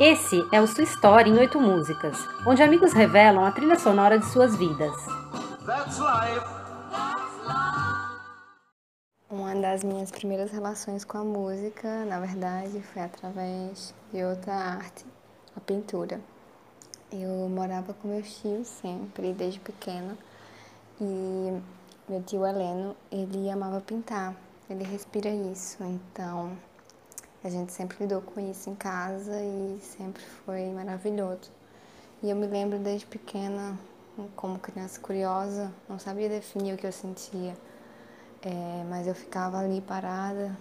Esse é o Sua História em Oito Músicas, onde amigos revelam a trilha sonora de suas vidas. Uma das minhas primeiras relações com a música, na verdade, foi através de outra arte, a pintura. Eu morava com meus tios sempre, desde pequena, e meu tio Heleno, ele amava pintar, ele respira isso, então a gente sempre lidou com isso em casa e sempre foi maravilhoso. E eu me lembro desde pequena, como criança curiosa, não sabia definir o que eu sentia, é, mas eu ficava ali parada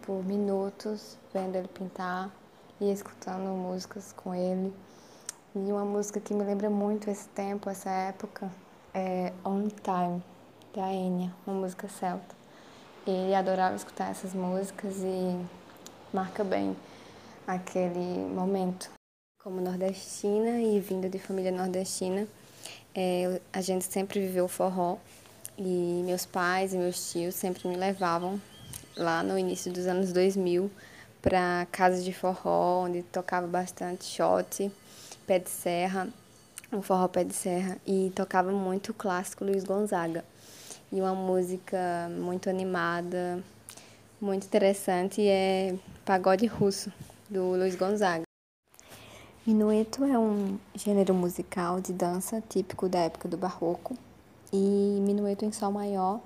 por minutos vendo ele pintar e escutando músicas com ele. E uma música que me lembra muito esse tempo, essa época, é On Time, da Enya, uma música celta. Ele adorava escutar essas músicas e marca bem aquele momento. Como nordestina e vinda de família nordestina, é, a gente sempre viveu forró e meus pais e meus tios sempre me levavam lá no início dos anos 2000 para casas de forró, onde tocava bastante shot, pé de serra, um forró pé de serra e tocava muito o clássico Luiz Gonzaga. E uma música muito animada, muito interessante é Pagode Russo, do Luiz Gonzaga. Minueto é um gênero musical de dança típico da época do Barroco e Minueto em Sol Maior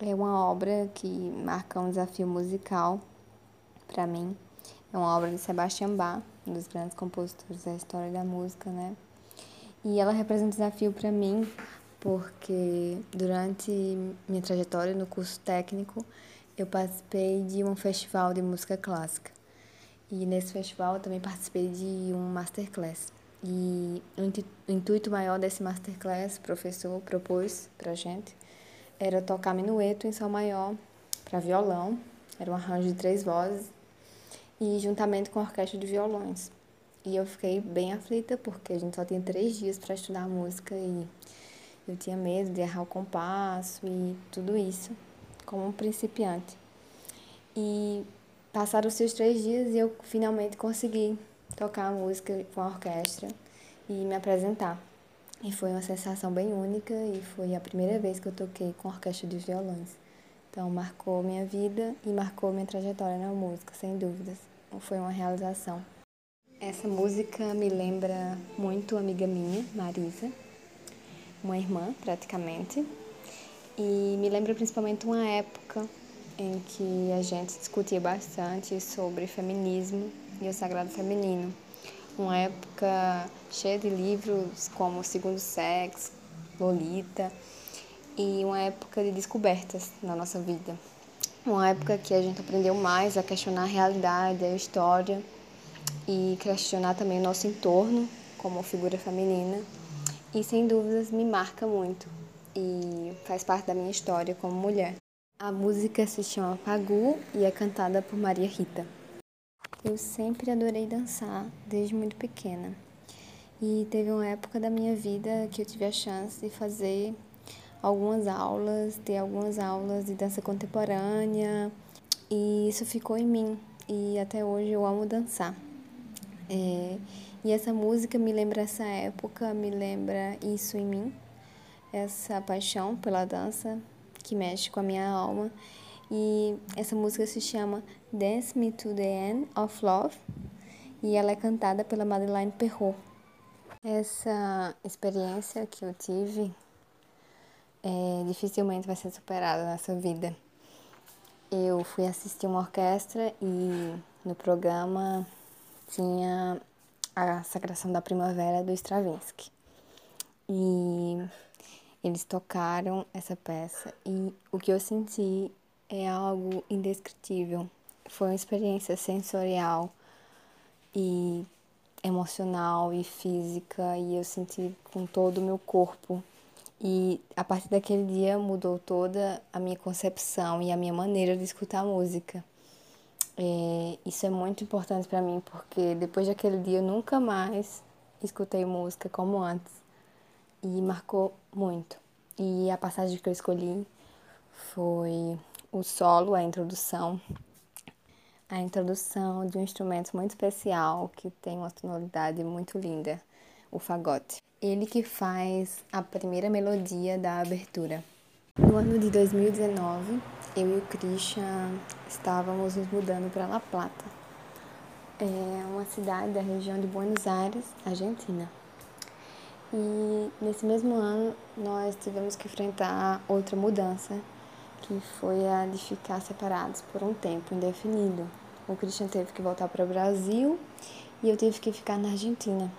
é uma obra que marca um desafio musical para mim. É uma obra de Sebastian Bach, um dos grandes compositores da história da música, né? E ela representa um desafio para mim porque durante minha trajetória no curso técnico eu participei de um festival de música clássica. E nesse festival eu também participei de um masterclass. E o intuito maior desse masterclass, o professor propôs pra gente, era tocar minueto em sol maior para violão, era um arranjo de três vozes, e juntamente com a orquestra de violões. E eu fiquei bem aflita porque a gente só tinha três dias para estudar música e eu tinha medo de errar o compasso e tudo isso como um principiante. E passaram os seus três dias e eu finalmente consegui tocar a música com a orquestra e me apresentar. E foi uma sensação bem única e foi a primeira vez que eu toquei com orquestra de violões. Então marcou minha vida e marcou minha trajetória na música, sem dúvidas. Foi uma realização. Essa música me lembra muito amiga minha, Marisa, uma irmã praticamente, e me lembra principalmente uma época em que a gente discutia bastante sobre feminismo e o sagrado feminino. Uma época cheia de livros como Segundo Sexo, Lolita, e uma época de descobertas na nossa vida. Uma época que a gente aprendeu mais a questionar a realidade, a história e questionar também o nosso entorno como figura feminina. E sem dúvidas me marca muito e faz parte da minha história como mulher. A música se chama Pagu e é cantada por Maria Rita. Eu sempre adorei dançar, desde muito pequena. E teve uma época da minha vida que eu tive a chance de fazer algumas aulas, ter algumas aulas de dança contemporânea, e isso ficou em mim. E até hoje eu amo dançar. É, e essa música me lembra essa época, me lembra isso em mim essa paixão pela dança que mexe com a minha alma. E essa música se chama Dance Me to the End of Love e ela é cantada pela Madeleine Perrault. Essa experiência que eu tive é, dificilmente vai ser superada nessa vida. Eu fui assistir uma orquestra e no programa tinha a Sagração da Primavera do Stravinsky. E eles tocaram essa peça e o que eu senti é algo indescritível. Foi uma experiência sensorial e emocional e física e eu senti com todo o meu corpo. E a partir daquele dia mudou toda a minha concepção e a minha maneira de escutar música. É, isso é muito importante para mim porque depois daquele dia eu nunca mais escutei música como antes e marcou muito. E a passagem que eu escolhi foi o solo, a introdução, a introdução de um instrumento muito especial que tem uma sonoridade muito linda, o fagote. Ele que faz a primeira melodia da abertura. No ano de 2019, eu e o Christian estávamos nos mudando para La Plata, é uma cidade da região de Buenos Aires, Argentina. E nesse mesmo ano nós tivemos que enfrentar outra mudança, que foi a de ficar separados por um tempo indefinido. O Christian teve que voltar para o Brasil e eu tive que ficar na Argentina.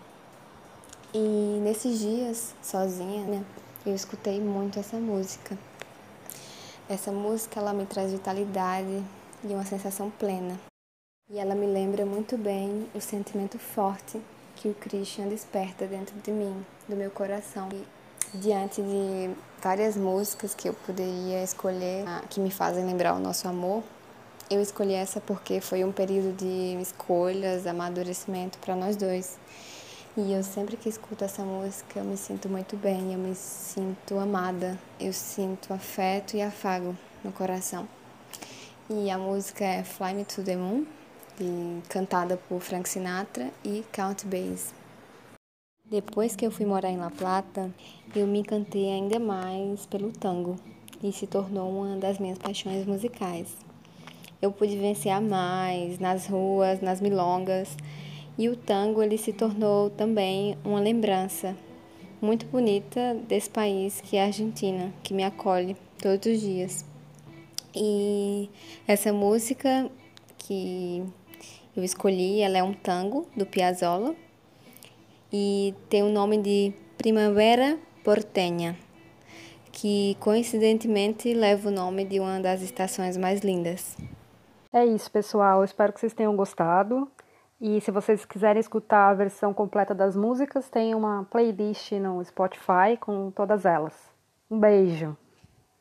E nesses dias, sozinha, né, eu escutei muito essa música. Essa música ela me traz vitalidade e uma sensação plena. E ela me lembra muito bem o sentimento forte que o Christian desperta dentro de mim, do meu coração. E, diante de várias músicas que eu poderia escolher ah, que me fazem lembrar o nosso amor, eu escolhi essa porque foi um período de escolhas, amadurecimento para nós dois. E eu sempre que escuto essa música, eu me sinto muito bem, eu me sinto amada, eu sinto afeto e afago no coração. E a música é Fly Me to the Moon, cantada por Frank Sinatra e Count Bass. Depois que eu fui morar em La Plata, eu me encantei ainda mais pelo tango e se tornou uma das minhas paixões musicais. Eu pude vivenciar mais nas ruas, nas milongas, e o tango ele se tornou também uma lembrança muito bonita desse país que é a Argentina, que me acolhe todos os dias. E essa música que eu escolhi, ela é um tango do Piazzolla e tem o nome de Primavera Porteña, que coincidentemente leva o nome de uma das estações mais lindas. É isso, pessoal. espero que vocês tenham gostado. E se vocês quiserem escutar a versão completa das músicas, tem uma playlist no Spotify com todas elas. Um beijo!